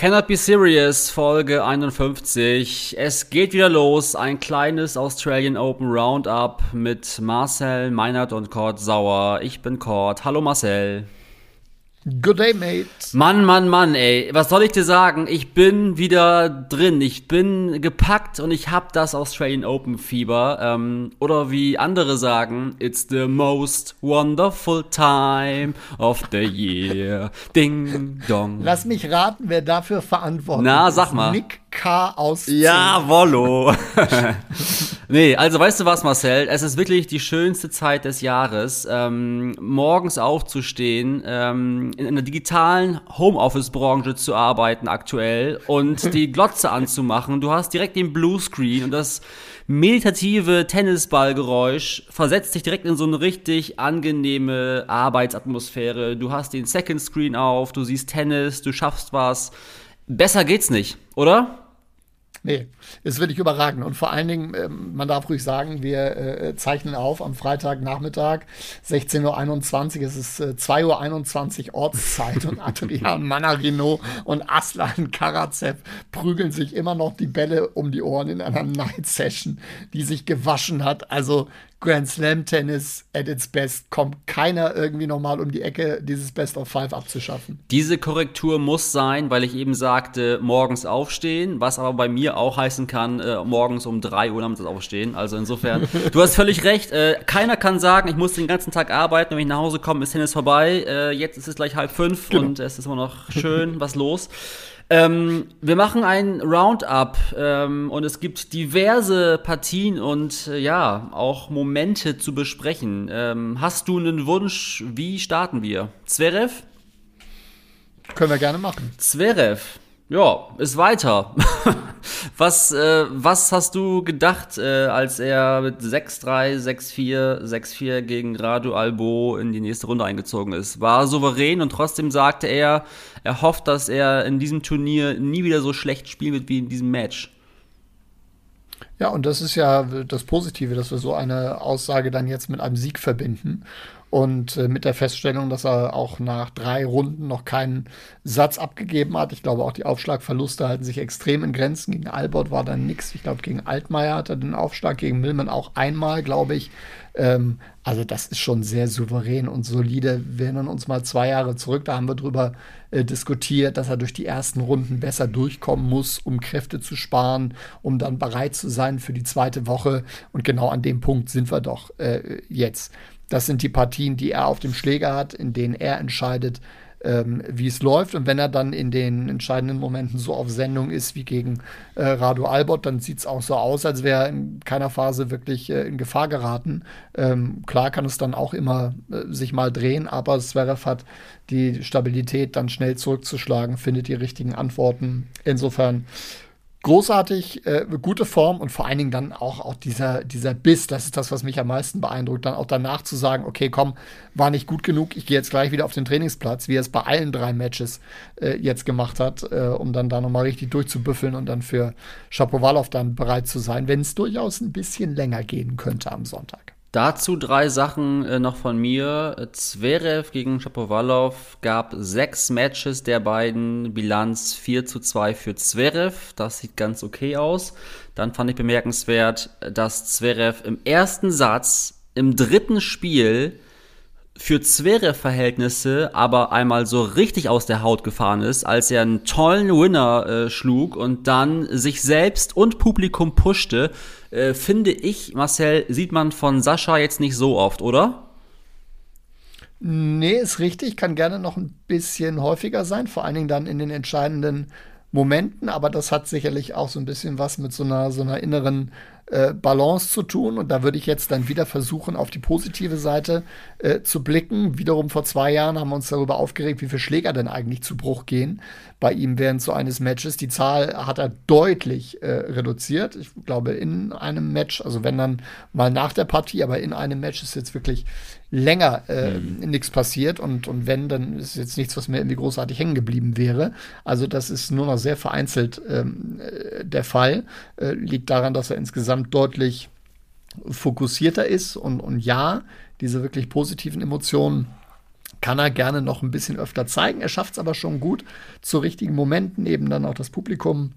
Cannot Be Serious, Folge 51. Es geht wieder los. Ein kleines Australian Open Roundup mit Marcel, Meinert und Kurt Sauer. Ich bin Kurt. Hallo Marcel. Good day, mate. Mann, Mann, Mann, ey. Was soll ich dir sagen? Ich bin wieder drin. Ich bin gepackt und ich hab das Australian Open Fieber. Ähm, oder wie andere sagen, it's the most wonderful time of the year. Ding, dong. Lass mich raten, wer dafür verantwortlich Na, ist. sag mal. Nick K. aus Jawollo. nee, also weißt du was, Marcel? Es ist wirklich die schönste Zeit des Jahres, ähm, morgens aufzustehen, ähm, in einer digitalen Homeoffice-Branche zu arbeiten aktuell und die Glotze anzumachen. Du hast direkt den Bluescreen und das meditative Tennisballgeräusch versetzt dich direkt in so eine richtig angenehme Arbeitsatmosphäre. Du hast den Second Screen auf, du siehst Tennis, du schaffst was. Besser ge's nicht, oder? Nee, ist wirklich überragend. Und vor allen Dingen, ähm, man darf ruhig sagen, wir äh, zeichnen auf am Freitagnachmittag, 16.21 Uhr. Es ist äh, 2.21 Uhr Ortszeit und Adrian Manarino und Aslan Karatsev prügeln sich immer noch die Bälle um die Ohren in einer Night Session, die sich gewaschen hat. Also Grand Slam Tennis at its best kommt keiner irgendwie nochmal um die Ecke, dieses Best of Five abzuschaffen. Diese Korrektur muss sein, weil ich eben sagte, morgens aufstehen, was aber bei mir auch heißen kann, äh, morgens um 3 Uhr nachmittags aufstehen. Also insofern, du hast völlig recht. Äh, keiner kann sagen, ich muss den ganzen Tag arbeiten, wenn ich nach Hause komme, ist Tennis vorbei. Äh, jetzt ist es gleich halb fünf Genau. und es ist immer noch schön, was los. Ähm, wir machen ein Roundup ähm, und es gibt diverse Partien und äh, ja, auch Momente zu besprechen. Ähm, hast du einen Wunsch, wie starten wir? Zverev? Können wir gerne machen. Zverev, ja, ist weiter. was, äh, was hast du gedacht, äh, als er mit 6-3, 6-4, 6-4 gegen Radu Albo in die nächste Runde eingezogen ist? War souverän und trotzdem sagte er, er hofft, dass er in diesem Turnier nie wieder so schlecht spielen wird wie in diesem Match. Ja, und das ist ja das Positive, dass wir so eine Aussage dann jetzt mit einem Sieg verbinden. Und äh, mit der Feststellung, dass er auch nach drei Runden noch keinen Satz abgegeben hat. Ich glaube, auch die Aufschlagverluste halten sich extrem in Grenzen. Gegen Albert war dann nichts. Ich glaube, gegen Altmaier hat er den Aufschlag, gegen Millman auch einmal, glaube ich. Ähm, also das ist schon sehr souverän und solide. Wir erinnern uns mal zwei Jahre zurück, da haben wir drüber äh, diskutiert, dass er durch die ersten Runden besser durchkommen muss, um Kräfte zu sparen, um dann bereit zu sein für die zweite Woche. Und genau an dem Punkt sind wir doch äh, jetzt. Das sind die Partien, die er auf dem Schläger hat, in denen er entscheidet, ähm, wie es läuft. Und wenn er dann in den entscheidenden Momenten so auf Sendung ist wie gegen äh, Rado Albert, dann sieht es auch so aus, als wäre er in keiner Phase wirklich äh, in Gefahr geraten. Ähm, klar kann es dann auch immer äh, sich mal drehen, aber Zverev hat die Stabilität, dann schnell zurückzuschlagen, findet die richtigen Antworten. Insofern großartig, äh, gute Form und vor allen Dingen dann auch, auch dieser, dieser Biss, das ist das, was mich am meisten beeindruckt, dann auch danach zu sagen, okay, komm, war nicht gut genug, ich gehe jetzt gleich wieder auf den Trainingsplatz, wie er es bei allen drei Matches äh, jetzt gemacht hat, äh, um dann da nochmal richtig durchzubüffeln und dann für Shapovalov dann bereit zu sein, wenn es durchaus ein bisschen länger gehen könnte am Sonntag. Dazu drei Sachen äh, noch von mir. Zverev gegen Shapovalov gab sechs Matches der beiden, Bilanz 4 zu 2 für Zverev. Das sieht ganz okay aus. Dann fand ich bemerkenswert, dass Zverev im ersten Satz, im dritten Spiel für Zverev-Verhältnisse aber einmal so richtig aus der Haut gefahren ist, als er einen tollen Winner äh, schlug und dann sich selbst und Publikum pushte, äh, finde ich, Marcel, sieht man von Sascha jetzt nicht so oft, oder? Nee, ist richtig, kann gerne noch ein bisschen häufiger sein, vor allen Dingen dann in den entscheidenden Momenten, aber das hat sicherlich auch so ein bisschen was mit so einer, so einer inneren äh, Balance zu tun. Und da würde ich jetzt dann wieder versuchen, auf die positive Seite äh, zu blicken. Wiederum vor zwei Jahren haben wir uns darüber aufgeregt, wie viele Schläger denn eigentlich zu Bruch gehen bei ihm während so eines Matches. Die Zahl hat er deutlich äh, reduziert. Ich glaube, in einem Match, also wenn dann mal nach der Partie, aber in einem Match ist jetzt wirklich länger äh, mhm. nichts passiert und, und wenn, dann ist jetzt nichts, was mir irgendwie großartig hängen geblieben wäre. Also das ist nur noch sehr vereinzelt ähm, äh, der Fall. Äh, liegt daran, dass er insgesamt deutlich fokussierter ist und, und ja, diese wirklich positiven Emotionen kann er gerne noch ein bisschen öfter zeigen. Er schafft es aber schon gut, zu richtigen Momenten eben dann auch das Publikum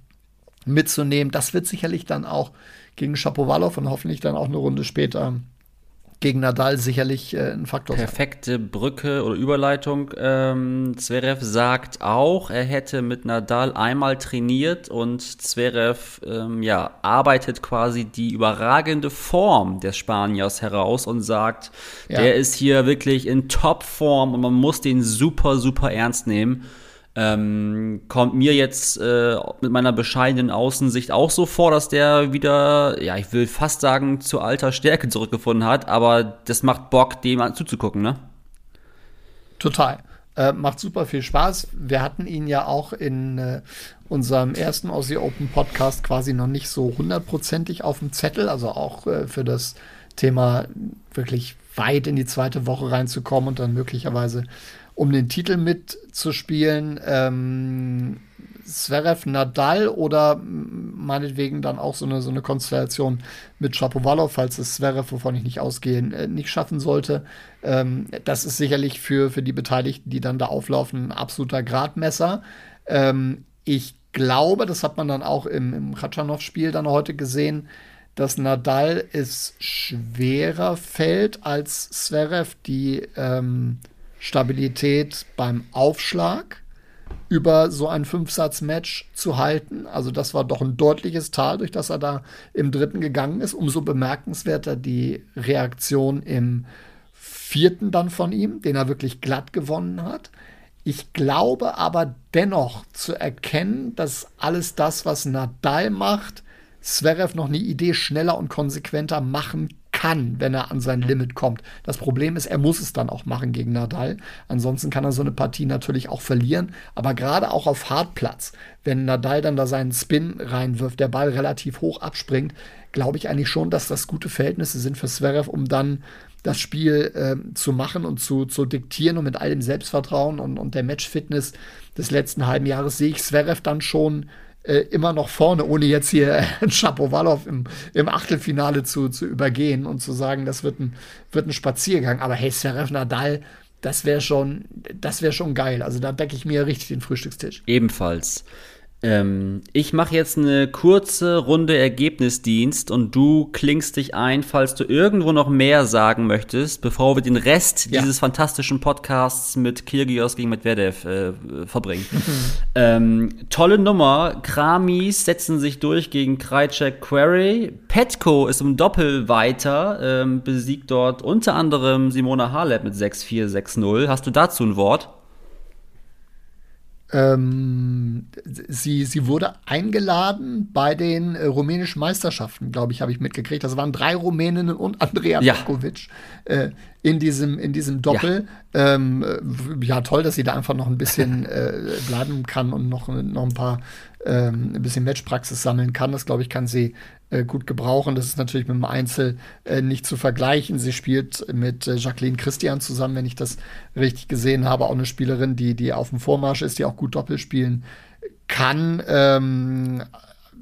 mitzunehmen. Das wird sicherlich dann auch gegen Shapovalov und hoffentlich dann auch eine Runde später gegen Nadal sicherlich äh, ein Faktor Perfekte sein. Brücke oder Überleitung. Ähm, Zverev sagt auch, er hätte mit Nadal einmal trainiert und Zverev ähm, ja, arbeitet quasi die überragende Form des Spaniers heraus und sagt, ja. der ist hier wirklich in Topform und man muss den super, super ernst nehmen. Ähm, kommt mir jetzt äh, mit meiner bescheidenen Außensicht auch so vor, dass der wieder, ja, ich will fast sagen, zu alter Stärke zurückgefunden hat, aber das macht Bock, dem zuzugucken, ne? Total. Äh, macht super viel Spaß. Wir hatten ihn ja auch in äh, unserem ersten Aussie Open Podcast quasi noch nicht so hundertprozentig auf dem Zettel, also auch äh, für das Thema wirklich weit in die zweite Woche reinzukommen und dann möglicherweise um den Titel mitzuspielen. Ähm, Zverev Nadal oder meinetwegen dann auch so eine, so eine Konstellation mit Shapovalov, falls es Zverev, wovon ich nicht ausgehe, äh, nicht schaffen sollte. Ähm, das ist sicherlich für, für die Beteiligten, die dann da auflaufen, ein absoluter Gradmesser. Ähm, ich glaube, das hat man dann auch im, im Khachanov-Spiel dann heute gesehen, dass Nadal es schwerer fällt als Zverev, die ähm, Stabilität beim Aufschlag über so ein Fünfsatz-Match zu halten. Also das war doch ein deutliches Tal, durch das er da im dritten gegangen ist. Umso bemerkenswerter die Reaktion im vierten dann von ihm, den er wirklich glatt gewonnen hat. Ich glaube aber dennoch zu erkennen, dass alles das, was Nadal macht, Zverev noch eine Idee schneller und konsequenter machen kann, wenn er an sein Limit kommt. Das Problem ist, er muss es dann auch machen gegen Nadal. Ansonsten kann er so eine Partie natürlich auch verlieren. Aber gerade auch auf Hartplatz, wenn Nadal dann da seinen Spin reinwirft, der Ball relativ hoch abspringt, glaube ich eigentlich schon, dass das gute Verhältnisse sind für Zverev, um dann das Spiel äh, zu machen und zu, zu diktieren und mit all dem Selbstvertrauen und, und der Matchfitness des letzten halben Jahres sehe ich Zverev dann schon äh, immer noch vorne, ohne jetzt hier Shapovalov im, im Achtelfinale zu, zu übergehen und zu sagen, das wird ein, wird ein Spaziergang. Aber hey, Seref Nadal, das wäre schon, das wäre schon geil. Also da decke ich mir richtig den Frühstückstisch. Ebenfalls. Ähm, ich mache jetzt eine kurze Runde Ergebnisdienst und du klingst dich ein, falls du irgendwo noch mehr sagen möchtest, bevor wir den Rest ja. dieses fantastischen Podcasts mit Kirgios gegen Medvedev äh, verbringen. ähm, tolle Nummer. Kramis setzen sich durch gegen Krajcek Query. Petko ist im Doppel weiter, ähm, besiegt dort unter anderem Simona Halep mit 6-4, 6-0. Hast du dazu ein Wort? Ähm, sie, sie wurde eingeladen bei den äh, rumänischen Meisterschaften, glaube ich, habe ich mitgekriegt. Das waren drei Rumäninnen und Andrea ja. Pekovic äh, in, diesem, in diesem Doppel. Ja. Ähm, äh, ja. toll, dass sie da einfach noch ein bisschen äh, bleiben kann und noch, noch ein paar ähm, ein bisschen Matchpraxis sammeln kann. Das, glaube ich, kann sie äh, gut gebrauchen. Das ist natürlich mit dem Einzel äh, nicht zu vergleichen. Sie spielt mit äh, Jacqueline Christian zusammen, wenn ich das richtig gesehen habe. Auch eine Spielerin, die, die auf dem Vormarsch ist, die auch gut Doppel spielen kann. Ähm,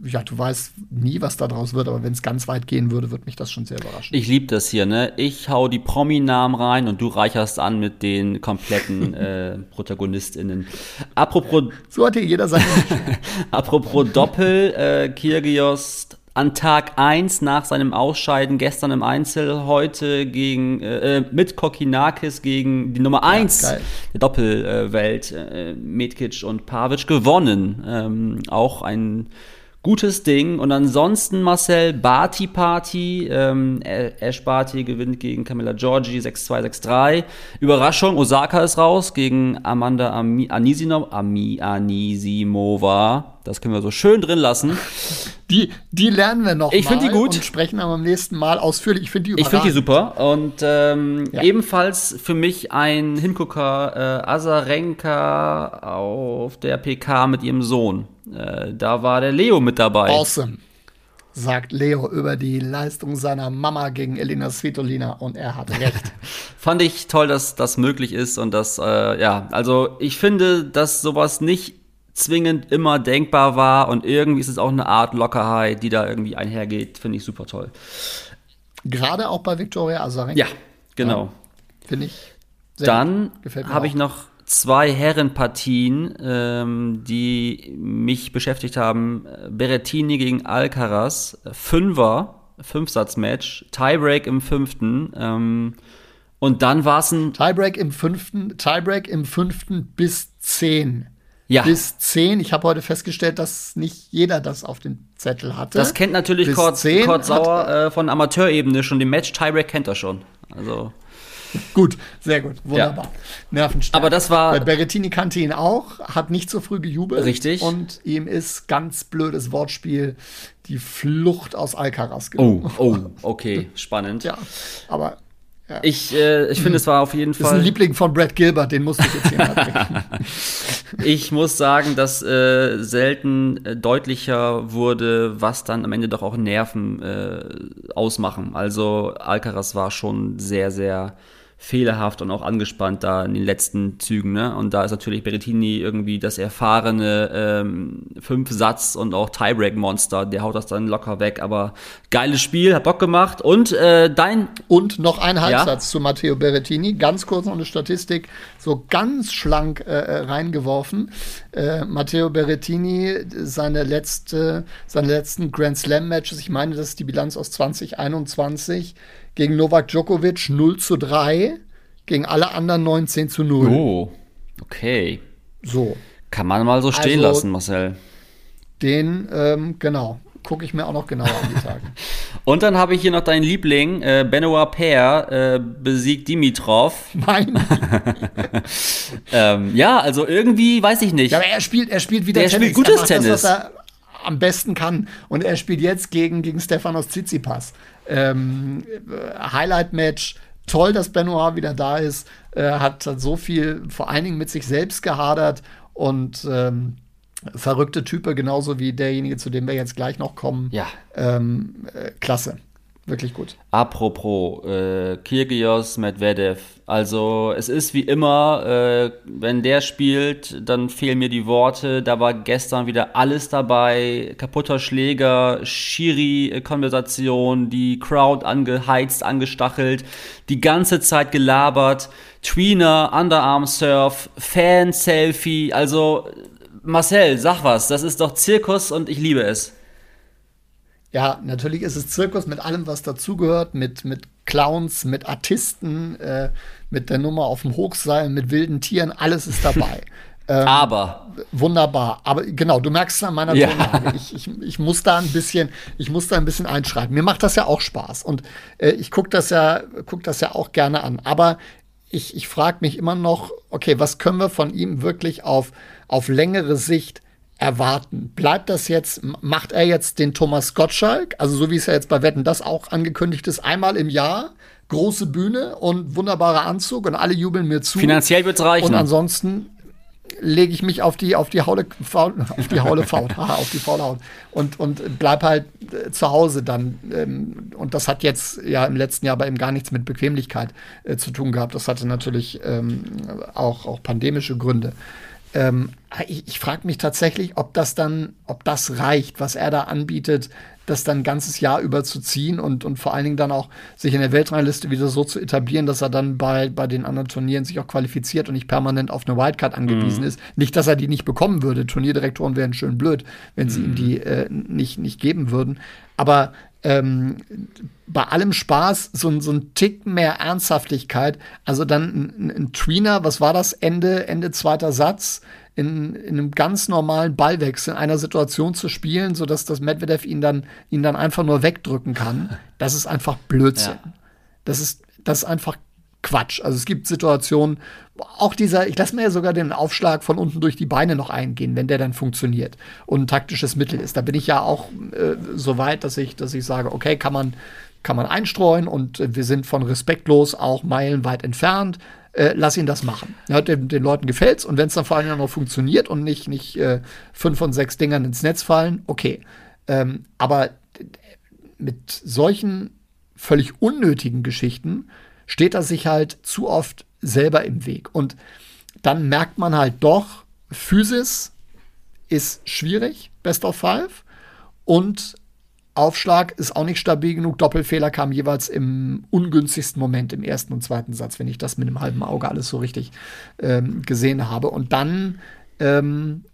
ja, du weißt nie, was da draus wird, aber wenn es ganz weit gehen würde, würde mich das schon sehr überraschen. Ich liebe das hier, ne? Ich hau die Promi-Namen rein und du reicherst an mit den kompletten äh, ProtagonistInnen. Apropos. So hat hier jeder seine. Apropos Doppel, äh, Kirgios an Tag 1 nach seinem Ausscheiden, gestern im Einzel, heute gegen, äh, äh mit Kokinakis gegen die Nummer 1 ja, der Doppelwelt, äh, Medkic und Pavic gewonnen. Ähm, auch ein Gutes Ding. Und ansonsten, Marcel, Barty Party. Ähm, Ash Barty gewinnt gegen Camilla Giorgi 6-2, 6-3. Überraschung, Osaka ist raus gegen Amanda Ami Anisinov, Ami Anisimova. Das können wir so schön drin lassen. Die, die lernen wir noch Ich finde die gut. und sprechen aber beim nächsten Mal ausführlich. Ich finde die Ich finde die super. Und ähm, Ja. ebenfalls für mich ein Hingucker, äh, Azarenka auf der PK mit ihrem Sohn. Äh, da war der Leo mit dabei. Awesome, sagt Leo über die Leistung seiner Mama gegen Elena Svitolina und er hat recht. Fand ich toll, dass das möglich ist und das, äh, ja, also ich finde, dass sowas nicht zwingend immer denkbar war und irgendwie ist es auch eine Art Lockerheit, die da irgendwie einhergeht, finde ich super toll. Gerade auch bei Viktoria Azarenka. Ja, genau. Finde ich. sehr Dann habe ich noch zwei Herrenpartien, ähm, die mich beschäftigt haben. Berrettini gegen Alcaraz, Fünfer, Fünfsatzmatch, Tiebreak im fünften. Ähm, und dann war es ein Tiebreak im fünften, Tiebreak im fünften bis zehn. Ja. Bis zehn. Ich habe heute festgestellt, dass nicht jeder das auf dem Zettel hatte. Das kennt natürlich Kurt, 10 Kurt Sauer äh, von Amateurebene schon. Den Match Tiebreak kennt er schon. Also Gut, sehr gut, wunderbar. Nervenstark. Aber das war- Berrettini kannte ihn auch, hat nicht so früh gejubelt. Richtig. Und ihm ist ganz blödes Wortspiel die Flucht aus Alcaraz gelungen. oh, okay, spannend. Ja, aber Ich, äh, ich finde, es war auf jeden das ist ein Fall. Liebling von Brad Gilbert, den musste ich jetzt hier. Ich muss sagen, dass äh, selten äh, deutlicher wurde, was dann am Ende doch auch Nerven äh, ausmachen. Also Alcaraz war schon sehr, sehr fehlerhaft und auch angespannt da in den letzten Zügen. Ne? Und da ist natürlich Berrettini irgendwie das erfahrene ähm, Fünf-Satz- und auch Tiebreak-Monster. Der haut das dann locker weg. Aber geiles Spiel, hat Bock gemacht. Und äh, dein Und noch ein Halbsatz zu Matteo Berrettini, ganz kurz noch eine Statistik, so ganz schlank äh, äh, reingeworfen. Äh, Matteo Berrettini, seine, letzte, seine letzten Grand Slam Matches, ich meine, das ist die Bilanz aus 2021, gegen Novak Djokovic 0 zu 3, gegen alle anderen 19 zu 0. Oh, okay. So, Kann man mal so stehen Also- lassen, Marcel. den, ähm, genau, gucke ich mir auch noch genauer an die Tage. Und dann habe ich hier noch deinen Liebling, äh, Benoit Paire, äh, besiegt Dimitrov. Mein, Ähm, ja, also irgendwie, weiß ich nicht. Ja, aber er spielt, er spielt wieder Der Tennis. spielt gutes er Tennis. Das, was er am besten kann. Und er spielt jetzt gegen, gegen Stefanos Tsitsipas. Ähm, äh, Highlight-Match. Toll, dass Benoit wieder da ist. Er hat, hat so viel, vor allen Dingen mit sich selbst gehadert und ähm, verrückte Type, genauso wie derjenige, zu dem wir jetzt gleich noch kommen. Ja. Ähm, äh, klasse. Wirklich gut. Apropos äh, Kyrgios Medvedev. Also es ist wie immer, äh, wenn der spielt, dann fehlen mir die Worte. Da war gestern wieder alles dabei. Kaputter Schläger, Schiri-Konversation, die Crowd angeheizt, angestachelt, die ganze Zeit gelabert. Tweener, Underarm-Surf, Fan-Selfie. Also Marcel, sag was. Das ist doch Zirkus und ich liebe es. Ja, natürlich ist es Zirkus mit allem, was dazugehört, mit, mit Clowns, mit Artisten, äh, mit der Nummer auf dem Hochseil, mit wilden Tieren, alles ist dabei. ähm, Aber Wunderbar. Aber genau, du merkst es an meiner Ja. Tonlage. Ich, ich, ich muss da ein bisschen, ich muss da ein bisschen einschreiten. Mir macht das ja auch Spaß. Und äh, ich gucke das ja, guck das ja auch gerne an. Aber ich, ich frage mich immer noch, okay, was können wir von ihm wirklich auf, auf längere Sicht erwarten? Bleibt das jetzt, macht er jetzt den Thomas Gottschalk, also so wie es ja jetzt bei Wetten das auch angekündigt ist, einmal im Jahr, große Bühne und wunderbarer Anzug und alle jubeln mir zu. finanziell wird's reichen. Und ansonsten lege ich mich auf die auf die Haule faul, auf die Haule Faut, auf die faule Haut und und bleib halt äh, zu Hause dann ähm, und das hat jetzt ja im letzten Jahr aber eben gar nichts mit Bequemlichkeit äh, zu tun gehabt. Das hatte natürlich ähm, auch auch pandemische Gründe. Ähm, ich ich frage mich tatsächlich, ob das dann, ob das reicht, was er da anbietet, das dann ein ganzes Jahr über zu ziehen und, und vor allen Dingen dann auch sich in der Weltrangliste wieder so zu etablieren, dass er dann bei, bei den anderen Turnieren sich auch qualifiziert und nicht permanent auf eine Wildcard angewiesen ist. Nicht, dass er die nicht bekommen würde. Turnierdirektoren wären schön blöd, wenn sie ihm die äh, nicht, nicht geben würden. Aber ähm, bei allem Spaß so, ein- so ein Tick mehr Ernsthaftigkeit. Also dann ein, ein Tweener, was war das? Ende, Ende zweiter Satz in, in einem ganz normalen Ballwechsel in einer Situation zu spielen, sodass das Medvedev ihn dann, ihn dann einfach nur wegdrücken kann, das ist einfach Blödsinn. Ja. Das ist, das ist einfach Quatsch. Also es gibt Situationen, auch dieser, ich lasse mir ja sogar den Aufschlag von unten durch die Beine noch eingehen, wenn der dann funktioniert und ein taktisches Mittel ist. Da bin ich ja auch äh, so weit, dass ich, dass ich sage, okay, kann man, kann man einstreuen und äh, wir sind von respektlos auch meilenweit entfernt. Äh, lass ihn das machen. Ja, den, den Leuten gefällt's und wenn es dann vor allem noch funktioniert und nicht, nicht äh, fünf von sechs Dingern ins Netz fallen, okay. Ähm, aber mit solchen völlig unnötigen Geschichten steht er sich halt zu oft selber im Weg. Und dann merkt man halt doch, Physis ist schwierig, best of five. Und Aufschlag ist auch nicht stabil genug. Doppelfehler kamen jeweils im ungünstigsten Moment im ersten und zweiten Satz, wenn ich das mit einem halben Auge alles so richtig ähm, gesehen habe. Und dann ähm,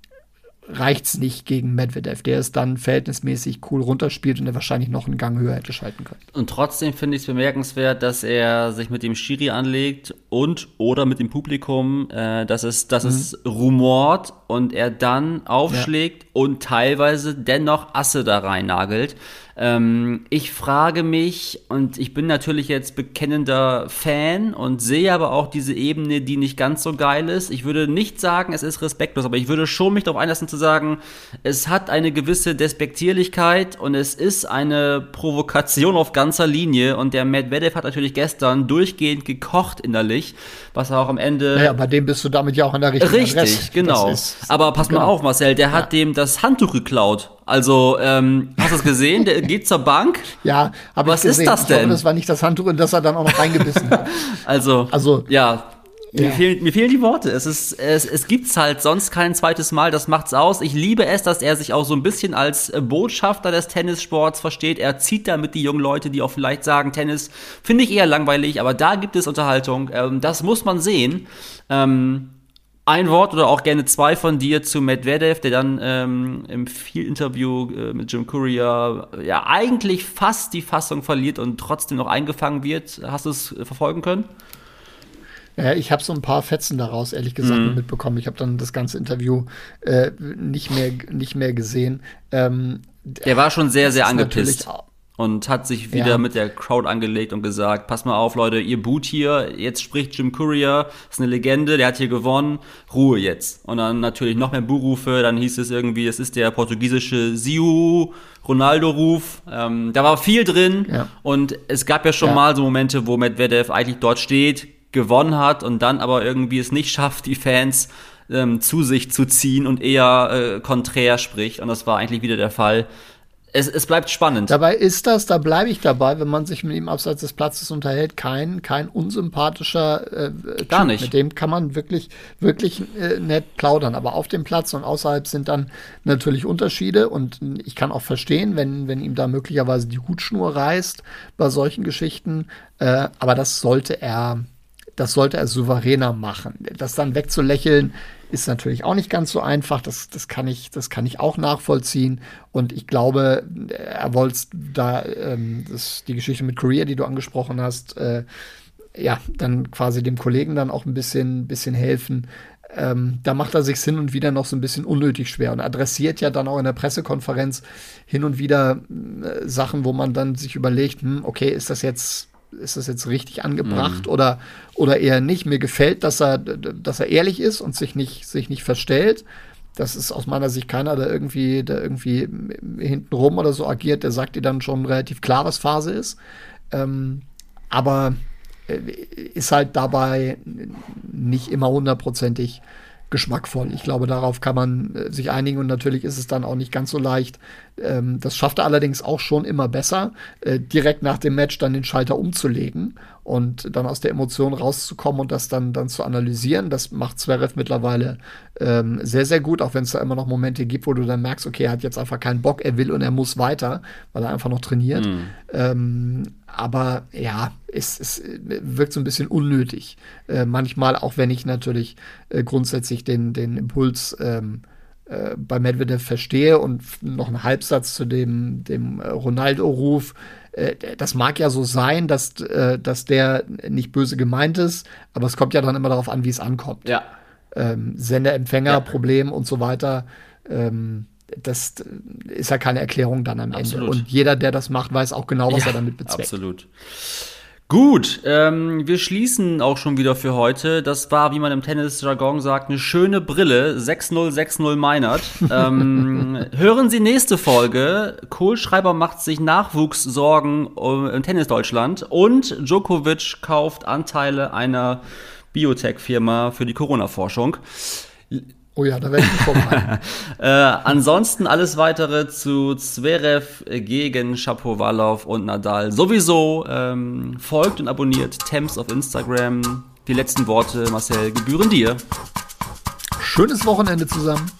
reicht's nicht gegen Medvedev, der es dann verhältnismäßig cool runterspielt und er wahrscheinlich noch einen Gang höher hätte schalten können. Und trotzdem finde ich es bemerkenswert, dass er sich mit dem Schiri anlegt und oder mit dem Publikum, äh, dass es, dass mhm. es rumort und er dann aufschlägt ja. und teilweise dennoch Asse da rein nagelt. Ähm, ich frage mich, und ich bin natürlich jetzt bekennender Fan und sehe aber auch diese Ebene, die nicht ganz so geil ist. Ich würde nicht sagen, es ist respektlos, aber ich würde schon mich darauf einlassen zu sagen, es hat eine gewisse Despektierlichkeit und es ist eine Provokation auf ganzer Linie. Und der Medvedev hat natürlich gestern durchgehend gekocht innerlich, was er auch am Ende. Naja, bei dem bist du damit ja auch in der richtigen Richtig, Adresse. genau. aber pass genau. mal auf, Marcel, der ja. hat dem das Handtuch geklaut. Also, ähm, hast du es gesehen? Der geht zur Bank. Ja, aber was ist das denn? Hoffe, das war nicht das Handtuch, in das er dann auch noch reingebissen hat. Also, also ja, ja. Mir, fehlen, mir fehlen die Worte. Es, ist, es, es gibt's halt sonst kein zweites Mal. Das macht's aus. Ich liebe es, dass er sich auch so ein bisschen als Botschafter des Tennissports versteht. Er zieht damit die jungen Leute, die auch vielleicht sagen, Tennis finde ich eher langweilig, aber da gibt es Unterhaltung. Ähm, das muss man sehen. Ähm, ein Wort oder auch gerne zwei von dir zu Medvedev, der dann ähm, im Viel-Interview äh, mit Jim Courier ja eigentlich fast die Fassung verliert und trotzdem noch eingefangen wird. Hast du es verfolgen können? Ja, ich habe so ein paar Fetzen daraus, ehrlich gesagt, mhm. mitbekommen. Ich habe dann das ganze Interview äh, nicht, mehr, nicht mehr gesehen. Ähm, der war schon sehr, sehr angepisst und hat sich wieder ja. mit der Crowd angelegt und gesagt, pass mal auf, Leute, ihr boot hier, jetzt spricht Jim Courier, ist eine Legende, der hat hier gewonnen, Ruhe jetzt. Und dann natürlich noch mehr Buhrufe, dann hieß es irgendwie, es ist der portugiesische Siu Ronaldo-Ruf, ähm, da war viel drin ja. und es gab ja schon ja. mal so Momente, wo Medvedev eigentlich dort steht, gewonnen hat und dann aber irgendwie es nicht schafft, die Fans ähm, zu sich zu ziehen und eher äh, konträr spricht und das war eigentlich wieder der Fall es, es bleibt spannend. Dabei ist das, da bleibe ich dabei, wenn man sich mit ihm abseits des Platzes unterhält, kein, kein unsympathischer äh, Gar nicht. Mit dem kann man wirklich, wirklich äh, nett plaudern. Aber auf dem Platz und außerhalb sind dann natürlich Unterschiede und ich kann auch verstehen, wenn, wenn ihm da möglicherweise die Hutschnur reißt bei solchen Geschichten. Äh, aber das sollte er, das sollte er souveräner machen. Das dann wegzulächeln, ist natürlich auch nicht ganz so einfach. Das, das, kann, ich, das kann ich auch nachvollziehen. Und ich glaube, er wollte da ähm, das, die Geschichte mit Korea, die du angesprochen hast, äh, ja, dann quasi dem Kollegen dann auch ein bisschen, bisschen helfen. Ähm, da macht er sich hin und wieder noch so ein bisschen unnötig schwer und adressiert ja dann auch in der Pressekonferenz hin und wieder äh, Sachen, wo man dann sich überlegt, hm, okay, ist das jetzt ist das jetzt richtig angebracht mhm. oder, oder eher nicht. Mir gefällt, dass er, dass er ehrlich ist und sich nicht, sich nicht verstellt. Das ist aus meiner Sicht keiner, der irgendwie, der irgendwie hintenrum oder so agiert, der sagt dir dann schon relativ klar, was Phase ist. Ähm, aber äh, ist halt dabei nicht immer hundertprozentig geschmackvoll. Ich glaube, darauf kann man äh, sich einigen und natürlich ist es dann auch nicht ganz so leicht. Ähm, das schafft er allerdings auch schon immer besser, äh, direkt nach dem Match dann den Schalter umzulegen und dann aus der Emotion rauszukommen und das dann, dann zu analysieren. Das macht Zverev mittlerweile ähm, sehr, sehr gut, auch wenn es da immer noch Momente gibt, wo du dann merkst, okay, er hat jetzt einfach keinen Bock, er will und er muss weiter, weil er einfach noch trainiert. Mhm. Ähm, aber ja, es, es, wirkt so ein bisschen unnötig. Äh, manchmal, auch wenn ich natürlich äh, grundsätzlich den, den Impuls ähm, äh, bei Medvedev verstehe und noch einen Halbsatz zu dem, dem äh, Ronaldo-Ruf. Äh, das mag ja so sein, dass, dass der nicht böse gemeint ist, aber es kommt ja dann immer darauf an, wie es ankommt. Ja. ähm, Sender-Empfänger-Problem und so weiter. Ähm, das ist ja keine Erklärung dann am Absolut. Ende. Und jeder, der das macht, weiß auch genau, was Ja, er damit bezweckt. Absolut. Gut, ähm, wir schließen auch schon wieder für heute. Das war, wie man im Tennis-Jargon sagt, eine schöne Brille. 6-0, 6-0 Meinert. ähm, hören Sie nächste Folge. Kohlschreiber macht sich Nachwuchssorgen äh, im Tennis Deutschland und Djokovic kauft Anteile einer Biotech-Firma für die Corona-Forschung. Oh ja, da werde ich vorbereiten. Äh, ansonsten alles weitere zu Zverev gegen Shapovalov und Nadal sowieso. Ähm, folgt und abonniert Temps auf Instagram. Die letzten Worte, Marcel, gebühren dir. Schönes Wochenende zusammen.